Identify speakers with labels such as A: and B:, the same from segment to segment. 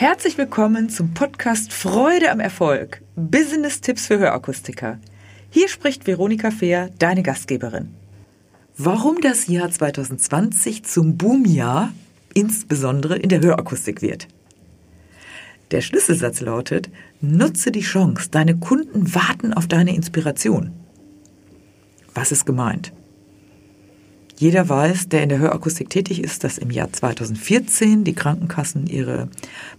A: Herzlich willkommen zum Podcast Freude am Erfolg. Business-Tipps für Hörakustiker. Hier spricht Veronika Fehr, deine Gastgeberin. Warum das Jahr 2020 zum Boomjahr, insbesondere in der Hörakustik wird. Der Schlüsselsatz lautet, nutze die Chance, deine Kunden warten auf deine Inspiration. Was ist gemeint? Jeder weiß, der in der Hörakustik tätig ist, dass im Jahr 2014 die Krankenkassen ihre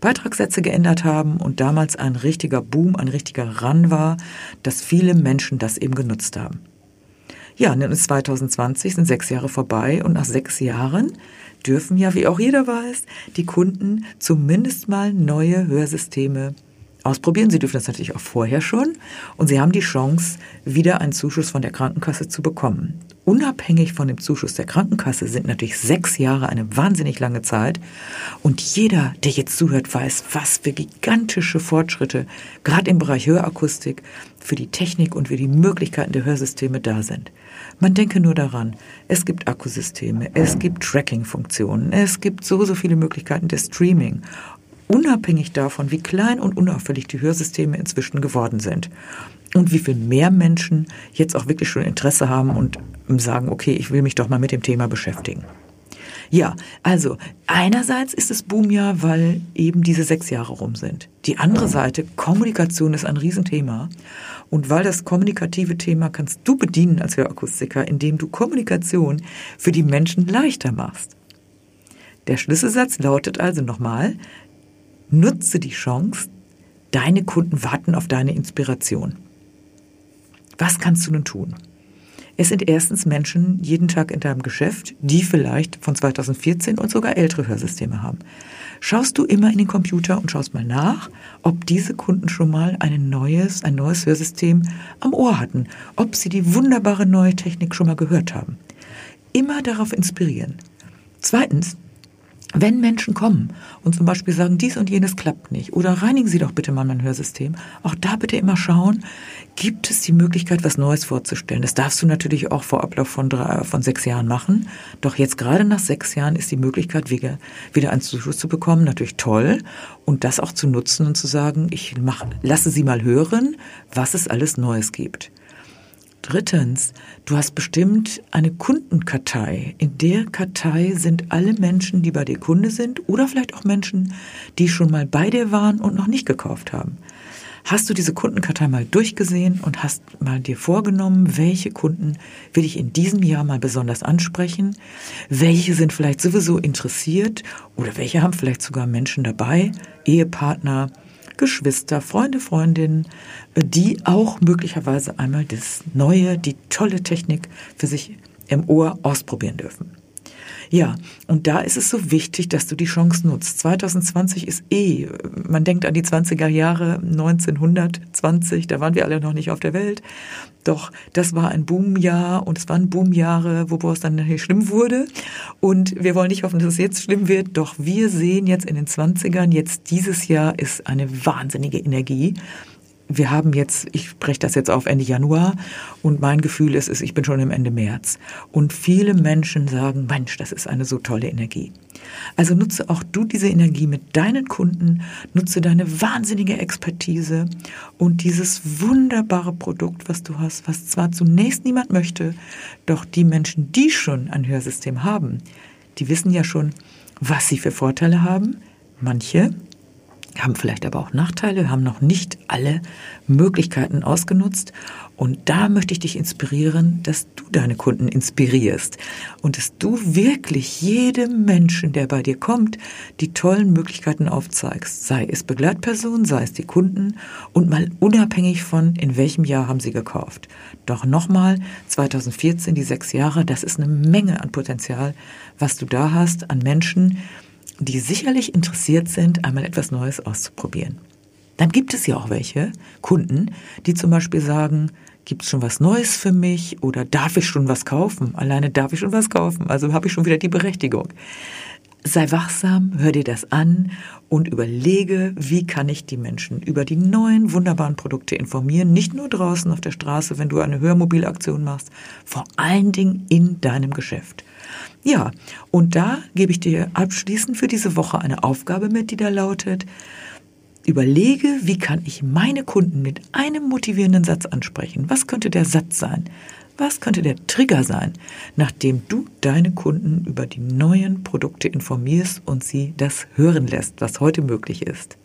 A: Beitragssätze geändert haben und damals ein richtiger Boom, ein richtiger Run war, dass viele Menschen das eben genutzt haben. Ja, nun ist 2020, sind sechs Jahre vorbei und nach sechs Jahren dürfen ja, wie auch jeder weiß, die Kunden zumindest mal neue Hörsysteme ausprobieren. Sie dürfen das natürlich auch vorher schon und Sie haben die Chance, wieder einen Zuschuss von der Krankenkasse zu bekommen unabhängig von dem Zuschuss der Krankenkasse sind natürlich sechs Jahre eine wahnsinnig lange Zeit. Und jeder, der jetzt zuhört, weiß, was für gigantische Fortschritte gerade im Bereich Hörakustik für die Technik und für die Möglichkeiten der Hörsysteme da sind. Man denke nur daran, es gibt Akkusysteme, es gibt Tracking-Funktionen, es gibt so, so viele Möglichkeiten des Streaming unabhängig davon, wie klein und unauffällig die Hörsysteme inzwischen geworden sind und wie viel mehr Menschen jetzt auch wirklich schon Interesse haben und sagen, okay, ich will mich doch mal mit dem Thema beschäftigen. Ja, also einerseits ist es Boomjahr, weil eben diese sechs Jahre rum sind. Die andere Seite, Kommunikation ist ein Riesenthema. Und weil das kommunikative Thema kannst du bedienen als Hörakustiker, indem du Kommunikation für die Menschen leichter machst. Der Schlüsselsatz lautet also nochmal, nutze die Chance, deine Kunden warten auf deine Inspiration. Was kannst du nun tun? Es sind erstens Menschen jeden Tag in deinem Geschäft, die vielleicht von 2014 und sogar ältere Hörsysteme haben. Schaust du immer in den Computer und schaust mal nach, ob diese Kunden schon mal ein neues, ein neues Hörsystem am Ohr hatten, ob sie die wunderbare neue Technik schon mal gehört haben. Immer darauf inspirieren. Zweitens, wenn Menschen kommen und zum Beispiel sagen, dies und jenes klappt nicht oder reinigen Sie doch bitte mal mein Hörsystem, auch da bitte immer schauen, gibt es die Möglichkeit, was Neues vorzustellen. Das darfst du natürlich auch vor Ablauf von, drei, von sechs Jahren machen. Doch jetzt gerade nach sechs Jahren ist die Möglichkeit, wieder, wieder einen Zuschuss zu bekommen, natürlich toll. Und das auch zu nutzen und zu sagen, ich mach, lasse Sie mal hören, was es alles Neues gibt. Drittens, du hast bestimmt eine Kundenkartei. In der Kartei sind alle Menschen, die bei dir Kunde sind oder vielleicht auch Menschen, die schon mal bei dir waren und noch nicht gekauft haben. Hast du diese Kundenkartei mal durchgesehen und hast mal dir vorgenommen, welche Kunden will ich in diesem Jahr mal besonders ansprechen? Welche sind vielleicht sowieso interessiert oder welche haben vielleicht sogar Menschen dabei, Ehepartner, Geschwister, Freunde, Freundinnen, die auch möglicherweise einmal das Neue, die tolle Technik für sich im Ohr ausprobieren dürfen. Ja, und da ist es so wichtig, dass du die Chance nutzt. 2020 ist eh, man denkt an die 20er Jahre, 1920, da waren wir alle noch nicht auf der Welt. Doch das war ein Boomjahr und es waren Boomjahre, wo es dann schlimm wurde. Und wir wollen nicht hoffen, dass es jetzt schlimm wird. Doch wir sehen jetzt in den 20ern, jetzt dieses Jahr ist eine wahnsinnige Energie wir haben jetzt, ich spreche das jetzt auf Ende Januar und mein Gefühl ist, ist, ich bin schon im Ende März. Und viele Menschen sagen, Mensch, das ist eine so tolle Energie. Also nutze auch du diese Energie mit deinen Kunden, nutze deine wahnsinnige Expertise und dieses wunderbare Produkt, was du hast, was zwar zunächst niemand möchte, doch die Menschen, die schon ein Hörsystem haben, die wissen ja schon, was sie für Vorteile haben. Manche haben vielleicht aber auch Nachteile, haben noch nicht alle Möglichkeiten ausgenutzt. Und da möchte ich dich inspirieren, dass du deine Kunden inspirierst und dass du wirklich jedem Menschen, der bei dir kommt, die tollen Möglichkeiten aufzeigst. Sei es Begleitperson, sei es die Kunden und mal unabhängig von, in welchem Jahr haben sie gekauft. Doch nochmal, 2014, die sechs Jahre, das ist eine Menge an Potenzial, was du da hast an Menschen, die sicherlich interessiert sind, einmal etwas Neues auszuprobieren. Dann gibt es ja auch welche Kunden, die zum Beispiel sagen, gibt es schon was Neues für mich oder darf ich schon was kaufen? Alleine darf ich schon was kaufen, also habe ich schon wieder die Berechtigung. Sei wachsam, hör dir das an und überlege, wie kann ich die Menschen über die neuen wunderbaren Produkte informieren, nicht nur draußen auf der Straße, wenn du eine Hörmobilaktion machst, vor allen Dingen in deinem Geschäft. Ja, und da gebe ich dir abschließend für diese Woche eine Aufgabe mit, die da lautet, überlege, wie kann ich meine Kunden mit einem motivierenden Satz ansprechen? Was könnte der Satz sein? Was könnte der Trigger sein, nachdem du deine Kunden über die neuen Produkte informierst und sie das hören lässt, was heute möglich ist?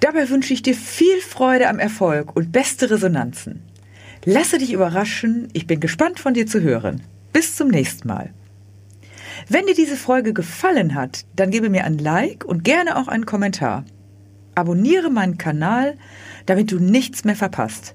A: Dabei wünsche ich dir viel Freude am Erfolg und beste Resonanzen. Lasse dich überraschen, ich bin gespannt von dir zu hören. Bis zum nächsten Mal. Wenn dir diese Folge gefallen hat, dann gebe mir ein Like und gerne auch einen Kommentar. Abonniere meinen Kanal, damit du nichts mehr verpasst.